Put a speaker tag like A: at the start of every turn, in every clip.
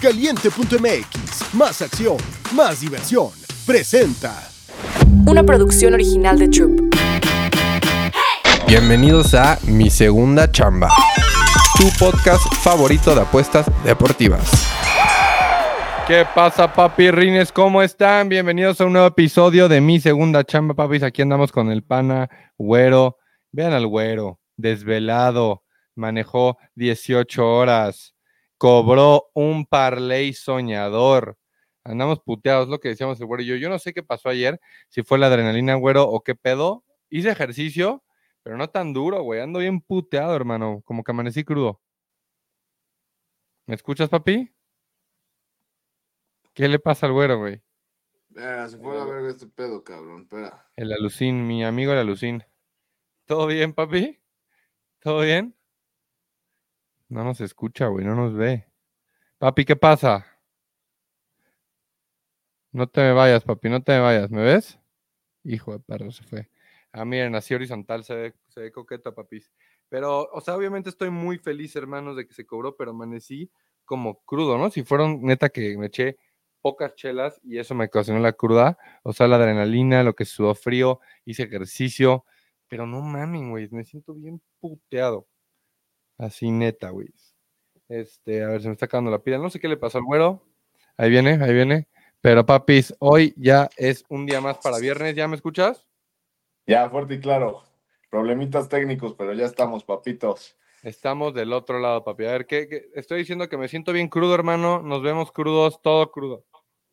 A: Caliente.mx, más acción, más diversión. Presenta.
B: Una producción original de Troop.
C: Bienvenidos a Mi Segunda Chamba, tu podcast favorito de apuestas deportivas. ¿Qué pasa, papirrines? ¿Cómo están? Bienvenidos a un nuevo episodio de Mi Segunda Chamba, papis. Aquí andamos con el pana güero. Vean al güero, desvelado, manejó 18 horas, cobró un parlay soñador. Andamos puteados, lo que decíamos el güero y yo. Yo no sé qué pasó ayer, si fue la adrenalina, güero, o qué pedo. Hice ejercicio, pero no tan duro, güey. Ando bien puteado, hermano. Como que amanecí crudo. ¿Me escuchas, papi? ¿Qué le pasa al güero, güey?
D: Espera, se fue a ver este pedo, cabrón. Espera.
C: El alucín, mi amigo el alucín. ¿Todo bien, papi? ¿Todo bien? No nos escucha, güey, no nos ve. Papi, ¿qué pasa? No te me vayas, papi, no te me vayas. ¿Me ves? Hijo de perro, se fue. Ah, miren, así horizontal se ve, se ve coqueta, papis. Pero, o sea, obviamente estoy muy feliz, hermanos, de que se cobró, pero amanecí como crudo, ¿no? Si fueron neta que me eché pocas chelas y eso me ocasionó la cruda, o sea, la adrenalina, lo que sudó frío, hice ejercicio, pero no mames, güey, me siento bien puteado. Así neta, güey. Este, a ver, se me está acabando la pila. No sé qué le pasó al güero. Ahí viene, ahí viene. Pero papis, hoy ya es un día más para viernes. ¿Ya me escuchas?
D: Ya, fuerte y claro. Problemitas técnicos, pero ya estamos, papitos.
C: Estamos del otro lado, papi. A ver, ¿qué, qué? estoy diciendo que me siento bien crudo, hermano. Nos vemos crudos, todo crudo.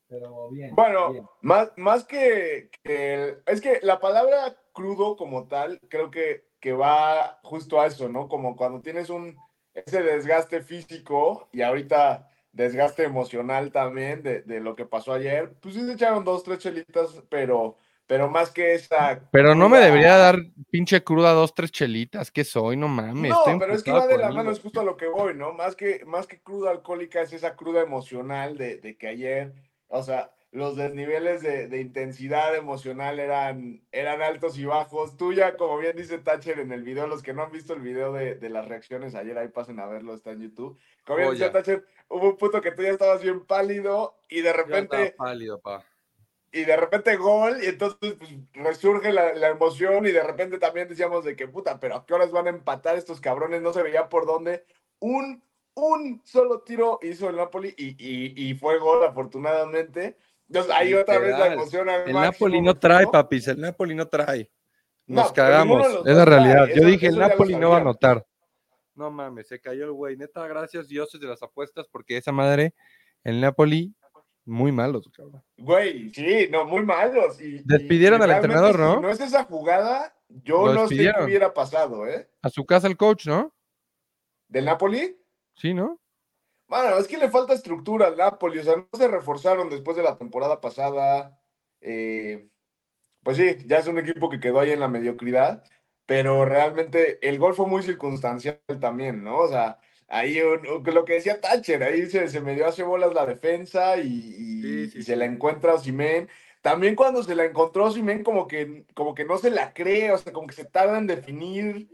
D: Pero bien. Bueno, bien. Más, más que, que, Es que la palabra crudo como tal, creo que, que va justo a eso, ¿no? Como cuando tienes un ese desgaste físico y ahorita desgaste emocional también de, de lo que pasó ayer, pues sí se echaron dos, tres chelitas, pero, pero más que esa.
C: Pero no me debería dar pinche cruda dos, tres chelitas, que soy, no mames.
D: No, pero es que va de la mano, es justo a lo que voy, ¿no? Más que, más que cruda alcohólica es esa cruda emocional de, de que ayer, o sea, los desniveles de, de, intensidad emocional eran, eran altos y bajos. Tú ya, como bien dice Thatcher en el video, los que no han visto el video de, de las reacciones ayer, ahí pasen a verlo, está en YouTube. Como bien oh, dice Thatcher, hubo un punto que tú ya estabas bien pálido y de repente...
C: pálido, pa.
D: Y de repente gol, y entonces pues, resurge la, la, emoción y de repente también decíamos de que puta, pero ¿a qué horas van a empatar estos cabrones? No se veía por dónde. Un, un solo tiro hizo el Napoli y, y, y fue gol, afortunadamente. Entonces ahí otra vez la emoción al
C: El Napoli no trae, papis, el Napoli no trae. Nos no, cagamos, es la realidad. Yo dije, el Napoli no va a anotar. No mames, se cayó el güey. Neta, gracias dioses de las apuestas, porque esa madre, el Napoli, muy malos, cabrón.
D: Güey, sí, no, muy malos. Y,
C: Despidieron
D: y
C: al entrenador, ¿no?
D: Si no es esa jugada, yo no sé qué hubiera pasado, ¿eh?
C: A su casa el coach, ¿no?
D: ¿Del Napoli?
C: Sí, ¿no?
D: Bueno, es que le falta estructura al Napoli, o sea, no se reforzaron después de la temporada pasada. Eh, pues sí, ya es un equipo que quedó ahí en la mediocridad, pero realmente el gol fue muy circunstancial también, ¿no? O sea, ahí lo que decía Thatcher, ahí se, se me dio hace bolas la defensa y, y, sí, sí, y se la encuentra Simen. También cuando se la encontró Simen, como que, como que no se la cree, o sea, como que se tarda en definir,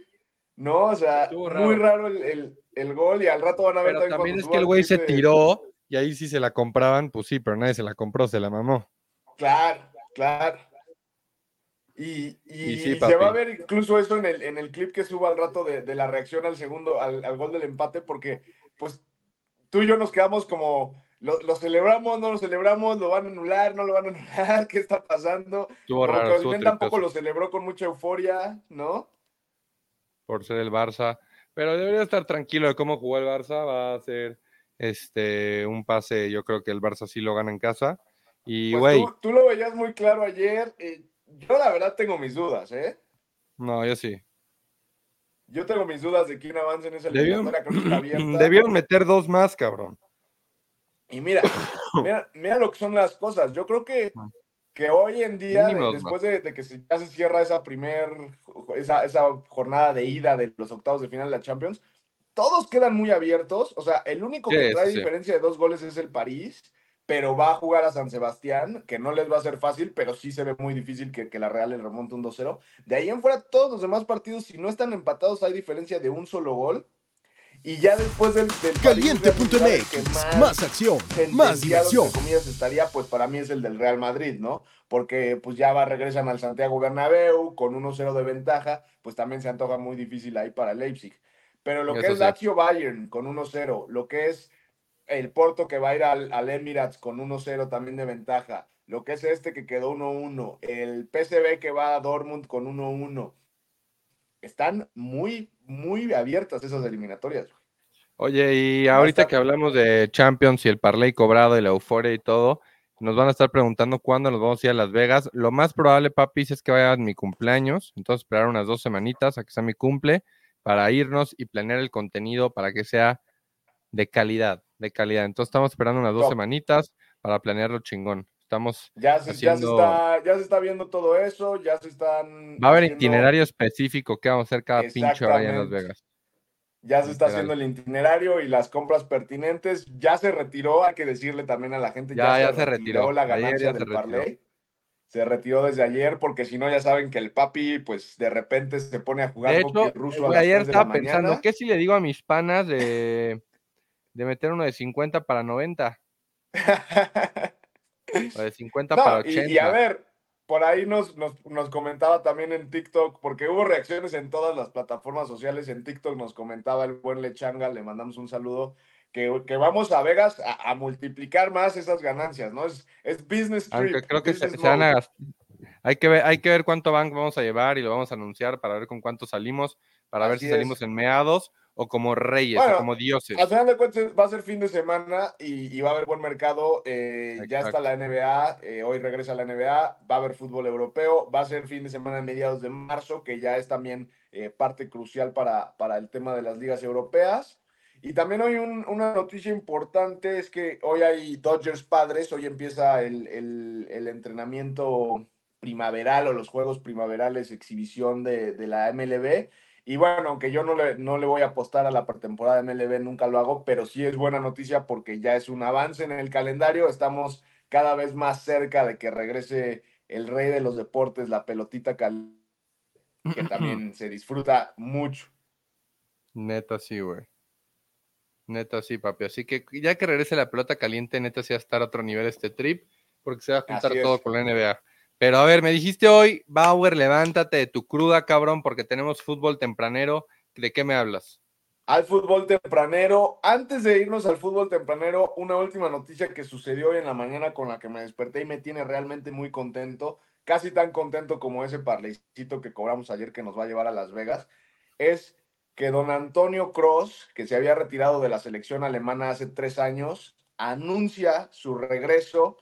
D: ¿no? O sea, raro. muy raro el, el, el, gol y al rato van a ver
C: pero también. también es que el güey se de... tiró y ahí sí se la compraban, pues sí, pero nadie se la compró, se la mamó.
D: Claro, claro. Y, y, y sí, se va a ver incluso eso en el, en el clip que subo al rato de, de la reacción al segundo, al, al, gol del empate, porque pues tú y yo nos quedamos como, lo, lo, celebramos, no lo celebramos, lo van a anular, no lo van a anular, ¿qué está pasando?
C: Estuvo raro, estuvo
D: tampoco lo celebró con mucha euforia, ¿no?
C: Por ser el Barça, pero debería estar tranquilo de cómo jugó el Barça, va a ser este un pase, yo creo que el Barça sí lo gana en casa. Y, güey.
D: Pues tú, tú, lo veías muy claro ayer. Eh, yo la verdad tengo mis dudas, ¿eh?
C: No, yo sí.
D: Yo tengo mis dudas de quién avanza en esa
C: eliminatoria. Debieron meter dos más, cabrón.
D: Y mira, mira, mira, lo que son las cosas. Yo creo que, que hoy en día, Mínimo, después de, de, que se, ya se cierra esa primer, esa, esa jornada de ida de los octavos de final de la Champions, todos quedan muy abiertos. O sea, el único que sí, trae sí. diferencia de dos goles es el París pero va a jugar a San Sebastián, que no les va a ser fácil, pero sí se ve muy difícil que, que la Real le remonte un 2-0. De ahí en fuera, todos los demás partidos, si no están empatados, hay diferencia de un solo gol. Y ya después del, del
A: Caliente.mx, más, acción, más diversión.
D: comillas estaría, pues para mí es el del Real Madrid, ¿no? Porque pues ya va, regresan al Santiago Bernabéu con 1-0 de ventaja, pues también se antoja muy difícil ahí para Leipzig. Pero lo que es Lazio Bayern con 1-0, lo que es el Porto que va a ir al, al Emirates con 1-0 también de ventaja, lo que es este que quedó 1-1, el PSV que va a Dortmund con 1-1. Están muy, muy abiertas esas eliminatorias.
C: Oye, y ahorita que hablamos de Champions y el parlay cobrado y la euforia y todo, nos van a estar preguntando cuándo nos vamos a ir a Las Vegas. Lo más probable, papi, es que vaya a mi cumpleaños. Entonces, esperar unas dos semanitas a que sea mi cumple para irnos y planear el contenido para que sea de calidad, de calidad. Entonces, estamos esperando unas dos semanitas para planearlo chingón. Estamos
D: ya se, ya, se está, ya se está viendo todo eso, ya se están...
C: Va a haber itinerario específico que vamos a hacer cada pinche hora en Las Vegas.
D: Ya se está haciendo el itinerario y las compras pertinentes. Ya se retiró, hay que decirle también a la gente.
C: Ya, ya, se, retiró, la ganancia del
D: parlay. Se retiró desde ayer porque si no ya saben que el papi pues de repente se pone a jugar
C: de hecho, ruso a las ayer estaba pensando, ¿qué si le digo a mis panas de, de meter uno de 50 para 90? de 50 para 80.
D: Y, a ver, por ahí nos, nos, comentaba también en TikTok, porque hubo reacciones en todas las plataformas sociales. En TikTok nos comentaba el buen Lechanga, le mandamos un saludo. Que, que vamos a Vegas a, multiplicar más esas ganancias, ¿no? Es, es business trip.
C: creo que se, van a hay que, ver, hay que ver cuánto van vamos a llevar y lo vamos a anunciar para ver con cuánto salimos, para ver si salimos en meados o como reyes, o como dioses.
D: Al final de cuentas va a ser fin de semana y, va a haber buen mercado. Eh, ya está la NBA, eh, hoy regresa la NBA, va a haber fútbol europeo, va a ser fin de semana en mediados de marzo, que ya es también eh, parte crucial para, para el tema de las ligas europeas. Y también hoy una noticia importante es que hoy hay Dodgers padres, hoy empieza el, el, el entrenamiento primaveral o los juegos primaverales, exhibición de, de la MLB. Y bueno, aunque yo no le, no le voy a apostar a la pretemporada de MLB, nunca lo hago, pero sí es buena noticia porque ya es un avance en el calendario. Estamos cada vez más cerca de que regrese el rey de los deportes, la pelotita cal que también se disfruta mucho.
C: Neta, sí, güey. Neta, sí, papi. Así que ya que regrese la pelota caliente, neta, sí va a estar a otro nivel este trip, porque se va a juntar todo con la NBA. Pero a ver, me dijiste hoy, Bauer, levántate de tu cruda, cabrón, porque tenemos fútbol tempranero. ¿De qué me hablas?
D: Al fútbol tempranero. Antes de irnos al fútbol tempranero, una última noticia que sucedió hoy en la mañana con la que me desperté y me tiene realmente muy contento, casi tan contento como ese parlecito que cobramos ayer que nos va a llevar a Las Vegas, es que don Antonio Cross, que se había retirado de la selección alemana hace tres años, anuncia su regreso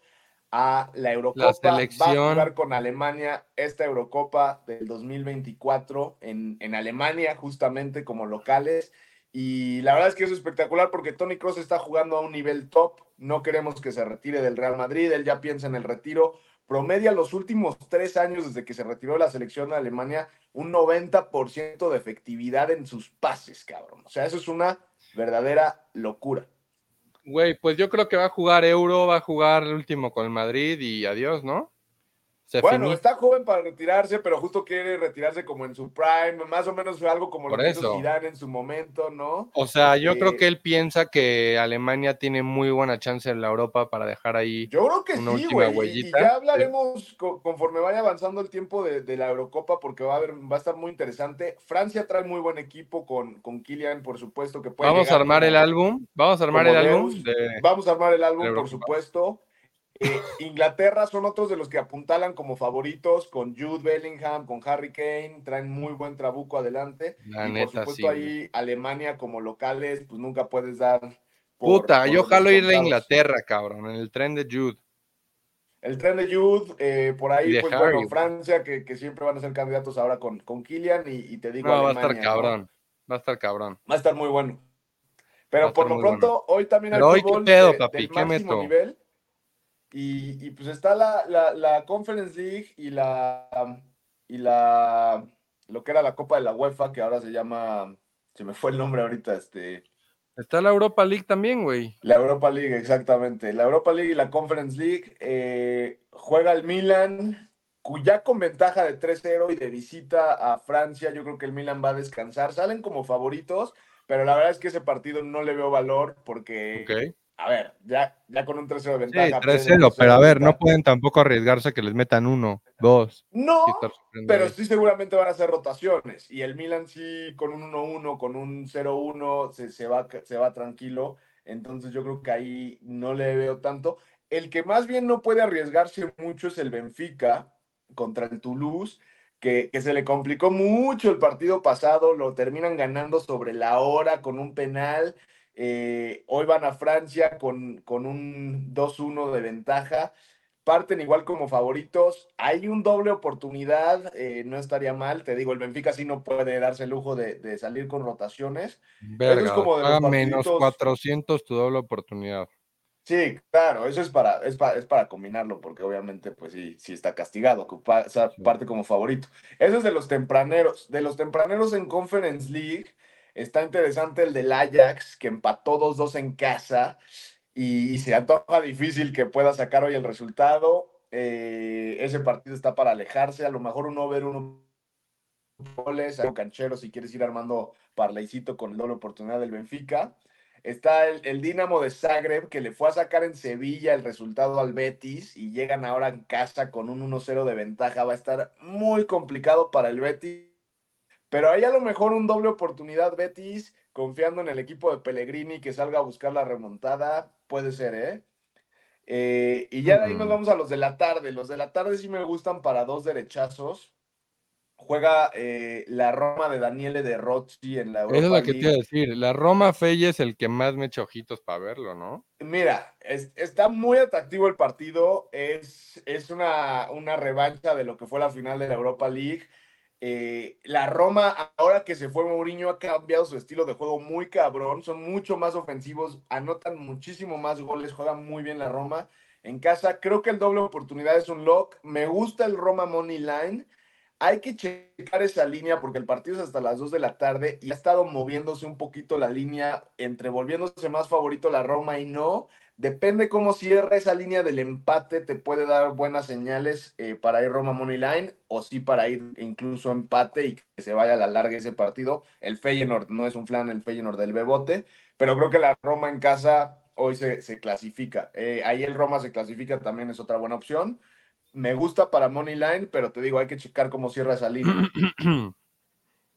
D: a la Eurocopa. Va a jugar con Alemania esta Eurocopa del 2024 en, en Alemania, justamente como locales. Y la verdad es que es espectacular porque Tony Cross está jugando a un nivel top. No queremos que se retire del Real Madrid. Él ya piensa en el retiro. Promedia los últimos tres años desde que se retiró de la selección de Alemania un 90% de efectividad en sus pases, cabrón. O sea, eso es una verdadera locura.
C: Güey, pues yo creo que va a jugar Euro, va a jugar el último con el Madrid y adiós, ¿no?
D: Bueno, está joven para retirarse, pero justo quiere retirarse como en su prime, más o menos algo como lo que hizo Zidane en su momento, ¿no?
C: O sea, yo creo que él piensa que Alemania tiene muy buena chance en la Europa para dejar ahí
D: Yo creo que sí, güey, y, ya hablaremos conforme vaya avanzando el tiempo de, la Eurocopa porque va a haber, va a estar muy interesante. Francia trae muy buen equipo con, con Kylian, por supuesto, que puede
C: Vamos a armar el álbum, vamos a armar el álbum.
D: Vamos a armar el álbum, por supuesto. Eh, Inglaterra son otros de los que apuntalan como favoritos con Jude Bellingham, con Harry Kane, traen muy buen trabuco adelante. y por supuesto ahí Alemania como locales, pues nunca puedes dar.
C: Puta, yo jalo ir de Inglaterra, cabrón, en el tren de Jude.
D: El tren de Jude, eh, por ahí, pues bueno, Francia, que, siempre van a ser candidatos ahora con, con Kylian, y, te digo.
C: No, va a estar cabrón, va a estar cabrón.
D: Va a estar muy bueno. Pero por lo pronto, hoy también
C: hay fútbol pedo, papi? ¿Qué meto?
D: nivel. Y, pues está la, la, Conference League y la, y la, lo que era la Copa de la UEFA, que ahora se llama, se me fue el nombre ahorita, este...
C: Está la Europa League también, güey.
D: La Europa League, exactamente. La Europa League y la Conference League. Eh, juega el Milan, cuya con ventaja de 3-0 y de visita a Francia. Yo creo que el Milan va a descansar. Salen como favoritos, pero la verdad es que ese partido no le veo valor porque,
C: Ok.
D: A ver, ya, ya con un 3-0 de
C: Sí,
D: ventaja.
C: 3-0, pero a ver, no pueden tampoco arriesgarse a que les metan uno, dos.
D: No, pero sí seguramente van a hacer rotaciones. Y el Milan sí, con un 1-1, con un 0-1, se, se, va, se va tranquilo. Entonces yo creo que ahí no le veo tanto. El que más bien no puede arriesgarse mucho es el Benfica contra el Toulouse, que, que se le complicó mucho el partido pasado, lo terminan ganando sobre la hora con un penal. Eh, hoy van a Francia con, con un 2-1 de ventaja parten igual como favoritos. Hay un doble oportunidad, eh, no estaría mal. Te digo, el Benfica sí no puede darse el lujo de, de salir con rotaciones.
C: Verga,
D: como de los
C: menos
D: partiditos-
C: 400 tu doble oportunidad.
D: Sí, claro, eso es para, es para, es para combinarlo, porque obviamente, pues sí, sí está castigado, o sea, parte como favorito. Eso es de los tempraneros. De los tempraneros en Conference League, está interesante el del Ajax, que empató 2-2 en casa, y, se antoja difícil que pueda sacar hoy el resultado. Eh, ese partido está para alejarse, a lo mejor un over, uno goles, algo canchero si quieres ir armando parlaycito con doble oportunidad del Benfica. Está el, el Dinamo de Zagreb que le fue a sacar en Sevilla el resultado al Betis y llegan ahora en casa con un 1-0 de ventaja. Va a estar muy complicado para el Betis. Pero ahí a lo mejor un doble oportunidad Betis, confiando en el equipo de Pellegrini que salga a buscar la remontada, puede ser, ¿eh? Eh, y ya de ahí nos vamos a los de la tarde. Los de la tarde sí me gustan para dos derechazos. Juega eh, la Roma de Daniele De Rossi en la Europa
C: Eso es lo que te iba a decir. La Roma Fey es el que más me echa ojitos para verlo, ¿no?
D: Mira, es- está muy atractivo el partido. Es, es una, una revancha de lo que fue la final de la Europa League. Eh, la Roma, ahora que se fue Mourinho, ha cambiado su estilo de juego muy cabrón. Son mucho más ofensivos, anotan muchísimo más goles, juegan muy bien la Roma. En casa, creo que el doble oportunidad es un lock. Me gusta el Roma Money Line. Hay que checar esa línea porque el partido es hasta las 2 de la tarde y ha estado moviéndose un poquito la línea entre volviéndose más favorito la Roma y no. Depende cómo cierra esa línea del empate, te puede dar buenas señales eh, para ir Roma Money Line o sí para ir incluso empate y que se vaya a la larga ese partido. El Feyenoord no es un flan, el Feyenoord del Bebote, pero creo que la Roma en casa hoy se, se clasifica. Eh, ahí el Roma se clasifica también es otra buena opción. Me gusta para Money Line, pero te digo, hay que checar cómo cierra esa línea.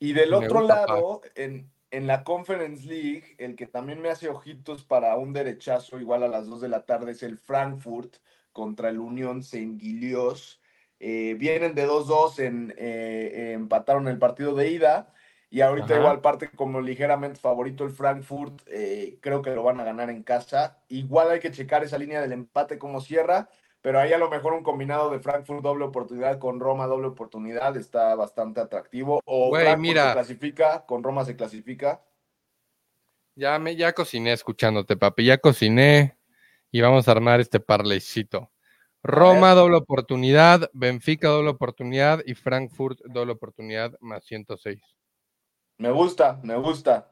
D: Y del
C: Me
D: otro
C: gusta,
D: lado, en, en la Conference League, el que también me hace ojitos para un derechazo igual a las 2 de la tarde es el Frankfurt contra el Unión Saint-Gilloise. Eh, vienen de 2-2, en, eh, empataron el partido de ida y ahorita
C: Ajá.
D: igual parte como ligeramente favorito el Frankfurt, eh, creo que lo van a ganar en casa. Igual hay que checar esa línea del empate como cierra, pero ahí a lo mejor un combinado de Frankfurt doble oportunidad con Roma doble oportunidad está bastante atractivo. O
C: Güey,
D: Frankfurt
C: mira.
D: se clasifica, con Roma se clasifica.
C: Ya me, ya cociné escuchándote, papi. Ya cociné y vamos a armar este parleycito. Roma, doble oportunidad, Benfica, doble oportunidad y Frankfurt, doble oportunidad más 106.
D: Me gusta, me gusta,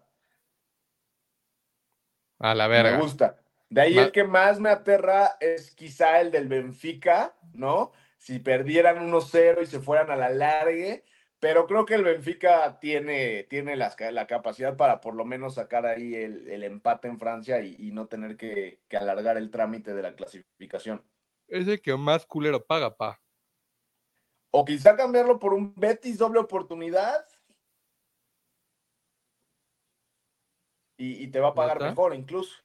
C: A la
D: me
C: verga.
D: gusta. De ahí
C: Ma-
D: el que más me aterra es quizá el del Benfica, ¿no? Si perdieran 1-0 y se fueran a la largue, pero creo que el Benfica tiene, tiene las la capacidad para por lo menos sacar ahí el, el empate en Francia y, y no tener que, que alargar el trámite de la clasificación.
C: Es el que más culero paga, pa.
D: O quizá cambiarlo por un Betis doble oportunidad. Y, y te va a pagar mejor incluso.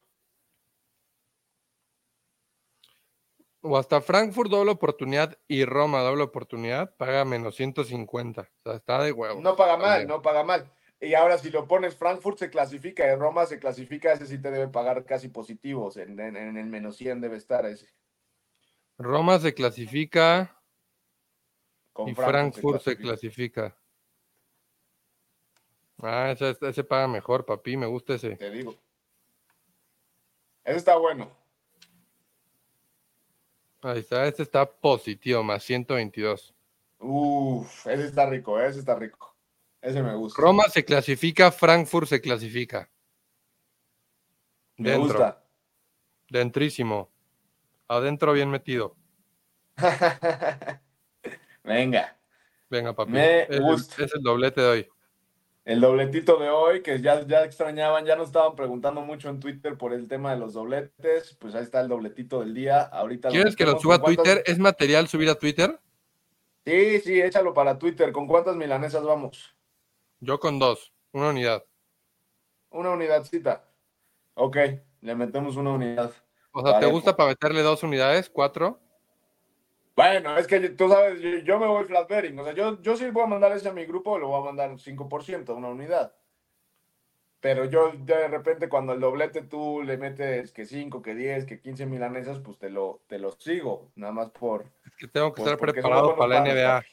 C: O hasta Frankfurt, doble oportunidad y Roma, doble oportunidad, paga menos 150. O sea, está de huevo.
D: No paga mal, no paga mal. Y ahora si lo pones Frankfurt se clasifica, y Roma se clasifica, ese sí te debe pagar casi positivos. En, en- en el menos 100 debe estar ese.
C: Roma se clasifica
D: Con
C: y Frankfurt se
D: clasifica,
C: clasifica. Ah, ese, ese paga mejor, papi. Me gusta ese.
D: Te digo. Ese está bueno.
C: Ahí está, este está positivo, más 122.
D: Uf, ese está rico, ese está rico. Ese me gusta.
C: Roma se clasifica, Frankfurt se clasifica.
D: me
C: dentro.
D: gusta.
C: Dentrísimo. Adentro bien metido.
D: Venga.
C: Venga, papi.
D: Me
C: es, el-
D: gusta.
C: es el doblete de hoy.
D: El dobletito de hoy, que ya, ya extrañaban, ya nos estaban preguntando mucho en Twitter por el tema de los dobletes. Pues ahí está el dobletito del día. Ahorita
C: ¿Quieres que lo suba a Twitter? ¿Es material subir a Twitter?
D: Sí, sí, échalo para Twitter. ¿Con cuántas milanesas vamos?
C: Yo con dos, una unidad.
D: Una unidadcita. Ok, le metemos una unidad.
C: O sea, ¿te gusta para meterle dos unidades? ¿Cuatro?
D: Bueno, es que tú sabes, yo, me voy flat bearing. O sea, yo, yo sí voy a mandar ese a mi grupo, lo voy a mandar 5%, una unidad. Pero yo de repente cuando el doblete tú le metes que 5, que 10, que 15 milanesas, pues te lo, te lo sigo, nada más por...
C: Es que tengo que estar preparado para la NBA,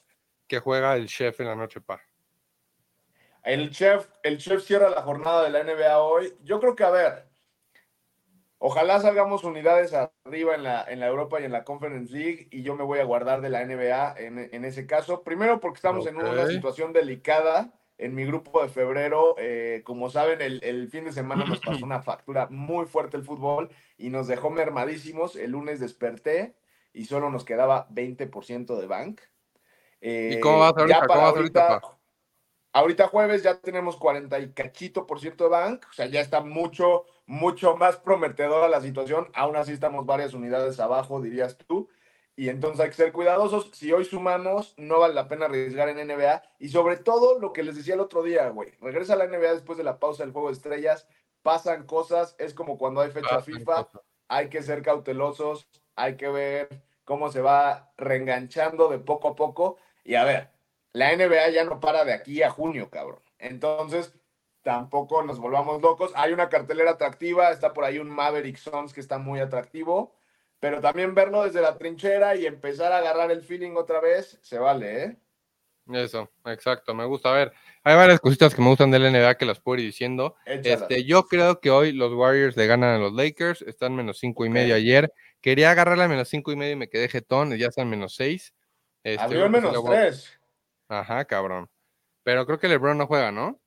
C: que juega el chef en la noche, pa.
D: El chef, el chef cierra la jornada de la NBA hoy. Yo creo que, a ver, Ojalá salgamos unidades arriba en la, en la Europa y en la Conference League y yo me voy a guardar de la NBA en, ese caso. Primero porque estamos en una situación delicada en mi grupo de febrero. Eh, como saben, el, fin de semana nos pasó una factura muy fuerte el fútbol y nos dejó mermadísimos. El lunes desperté y solo nos quedaba 20% de bank.
C: ¿Y cómo va a ser ahorita?
D: Ahorita jueves ya tenemos 40 y cachito por ciento de bank, o sea, ya está mucho, mucho más prometedora la situación. Aún así estamos varias unidades abajo, dirías tú. Y entonces hay que ser cuidadosos. Si hoy sumamos, no vale la pena arriesgar en NBA. Y sobre todo lo que les decía el otro día, güey. Regresa a la NBA después de la pausa del juego de estrellas. Pasan cosas. Es como cuando hay fecha FIFA. Hay que ser cautelosos. Hay que ver cómo se va reenganchando de poco a poco. Y a ver, la NBA ya no para de aquí a junio, cabrón. Entonces, tampoco nos volvamos locos. Hay una cartelera atractiva, está por ahí un Maverick Sons que está muy atractivo, pero también verlo desde la trinchera y empezar a agarrar el feeling otra vez, se vale, ¿eh?
C: Eso, exacto, me gusta. A ver, hay varias cositas que me gustan del NBA que las puedo ir diciendo. Este, yo creo que hoy los Warriors le ganan a los Lakers, están menos cinco y medio ayer. Quería agarrarla a menos cinco y medio y me quedé jetón, ya están menos seis.
D: Este, Abrió menos tres.
C: Ajá, cabrón. Pero creo que LeBron no juega, ¿no?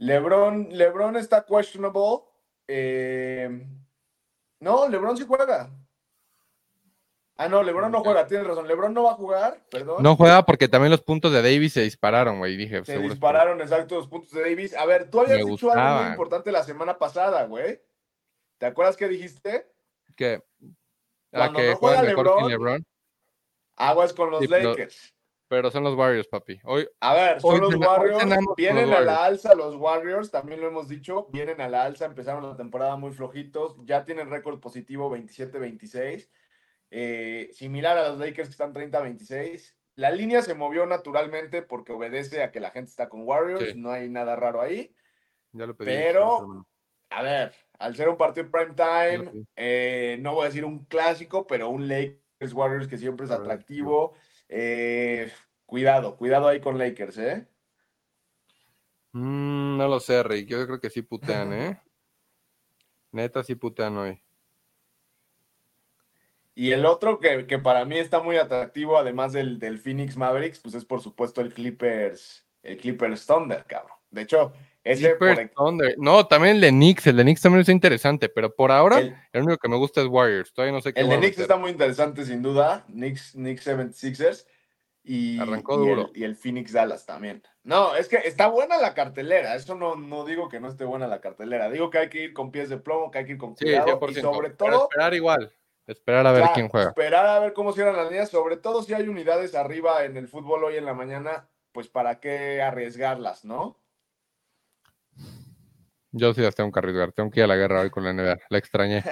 D: LeBron, LeBron está questionable. Eh, no, LeBron sí juega. Ah, no, LeBron no juega, tienes razón. LeBron no va a jugar, perdón.
C: No juega porque también los puntos de Davis se dispararon, güey. Dije,
D: se dispararon, exacto, los puntos de Davis. A ver, tú habías dicho algo muy importante la semana pasada, güey. ¿Te acuerdas qué dijiste?
C: Que,
D: a que no juega LeBron, LeBron, aguas con los Lakers.
C: Pero son los Warriors, papi. Hoy,
D: a ver, son los Warriors. Vienen a la alza los Warriors, también lo hemos dicho. Vienen a la alza, empezaron la temporada muy flojitos. Ya tienen récord positivo 27-26. Eh, similar a los Lakers que están 30-26. La línea se movió naturalmente porque obedece a que la gente está con Warriors. No hay nada raro ahí.
C: Ya lo pedí,
D: pero, a ver, al ser un partido prime time, eh, no voy a decir un clásico, pero un Lakers Warriors que siempre es atractivo. Eh, cuidado, cuidado ahí con Lakers, ¿eh?
C: Mm, no lo sé, Rick. Yo creo que sí putean, ¿eh? Neta, sí putean hoy.
D: Y el otro que, para mí está muy atractivo, además del, del, Phoenix Mavericks, pues es por supuesto el Clippers, el Clippers Thunder, cabrón. De hecho, ese
C: Thunder. No, también el de Knicks, el de Knicks también es interesante, pero por ahora el, único que me gusta es Warriors. Todavía no sé qué
D: El de Knicks está muy interesante, sin duda. Knicks, Knicks 76ers. Y,
C: Arrancó duro.
D: Y el, Phoenix Dallas también. No, es que está buena la cartelera. Eso no, no digo que no esté buena la cartelera. Digo que hay que ir con pies de plomo, que hay que ir con cuidado. y sobre todo.
C: esperar igual. Esperar a ver quién juega.
D: Esperar a ver cómo cierran las líneas. Sobre todo si hay unidades arriba en el fútbol hoy en la mañana, pues para qué arriesgarlas, ¿no?
C: Yo sí las tengo que arriesgar. Tengo que ir a la guerra hoy con la NBA. La extrañé.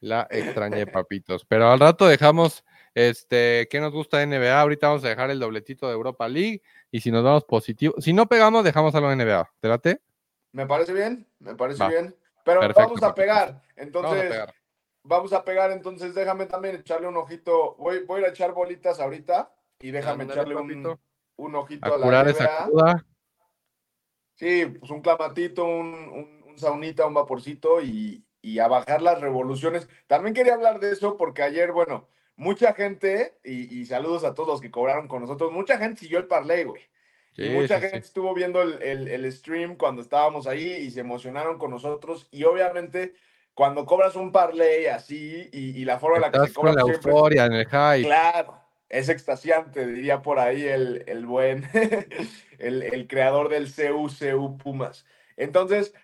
C: La extrañé, papitos. Pero al rato dejamos este, ¿qué nos gusta de NBA? Ahorita vamos a dejar el dobletito de Europa League. Y si nos damos positivo, si no pegamos, dejamos algo en NBA. ¿Te late?
D: Me parece bien, me parece bien. Pero vamos a pegar. Entonces, vamos a pegar. Entonces, déjame también echarle un ojito. Voy, voy a echar bolitas ahorita y déjame echarle un, un, ojito a, la NBA. Sí, pues un clamatito, un, un, saunita, un vaporcito y, y, a bajar las revoluciones. También quería hablar de eso porque ayer, bueno, mucha gente, y, saludos a todos los que cobraron con nosotros, mucha gente siguió el parlay, güey. y mucha gente estuvo viendo el, stream cuando estábamos ahí y se emocionaron con nosotros. Y obviamente, cuando cobras un parlay así y, la forma en la que se cobra.
C: la euforia, en el high.
D: Claro, es extasiante, diría por ahí el, el buen, el, el, creador del CUCU Pumas. Entonces,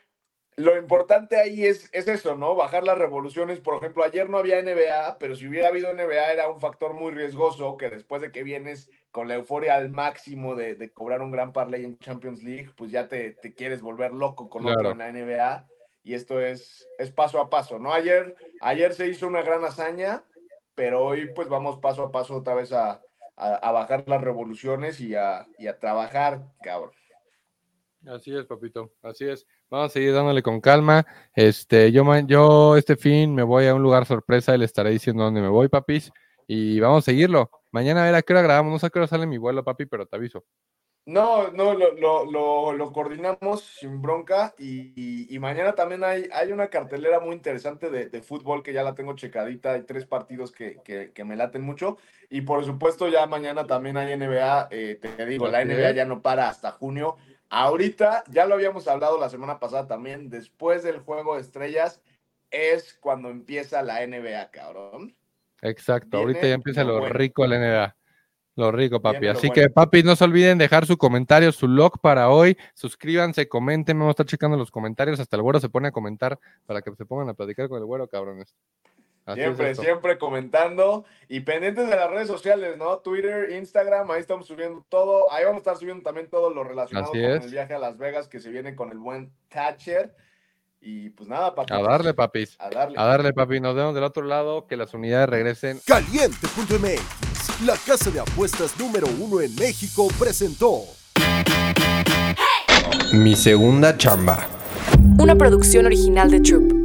D: lo importante ahí es, es eso, ¿no? Bajar las revoluciones. Por ejemplo, ayer no había NBA, pero si hubiera habido NBA era un factor muy riesgoso que después de que vienes con la euforia al máximo de, de cobrar un gran parlay en Champions League, pues ya te, te quieres volver loco con otro en la NBA. Y esto es, es paso a paso, ¿no? Ayer, ayer se hizo una gran hazaña, pero hoy pues vamos paso a paso otra vez a, a, bajar las revoluciones y a, y a trabajar, cabrón.
C: Así es, papito, así es. Vamos a seguir dándole con calma. Este, yo, yo este fin me voy a un lugar sorpresa y le estaré diciendo dónde me voy, papis. Y vamos a seguirlo. Mañana a ver a qué hora grabamos. No sé a qué hora sale mi vuelo, papi, pero te aviso.
D: No, no, lo, lo, lo, coordinamos sin bronca y, y, mañana también hay, hay una cartelera muy interesante de, de, fútbol que ya la tengo checadita, hay tres partidos que, que, que, me laten mucho y por supuesto ya mañana también hay NBA, eh, te digo, la NBA ya no para hasta junio. Ahorita, ya lo habíamos hablado la semana pasada también, después del juego de estrellas es cuando empieza la NBA, cabrón.
C: Exacto, ahorita ya empieza lo, rico la NBA. Lo rico, papi. Así que, papi, no se olviden dejar su comentario, su log para hoy. Suscríbanse, comenten. Vamos a estar checando los comentarios. Hasta el güero se pone a comentar para que se pongan a platicar con el güero, cabrones.
D: siempre, siempre comentando y pendientes de las redes sociales, ¿no? Twitter, Instagram, ahí estamos subiendo todo. Ahí vamos a estar subiendo también todo lo relacionado con el viaje a Las Vegas que se viene con el buen Thatcher. Y pues nada, papi.
C: A darle, papis. A darle. A darle, papi. Nos vemos del otro lado, que las unidades regresen.
A: Caliente.mx, la casa de apuestas número uno en México, presentó.
C: Mi segunda chamba.
B: Una producción original de Troop.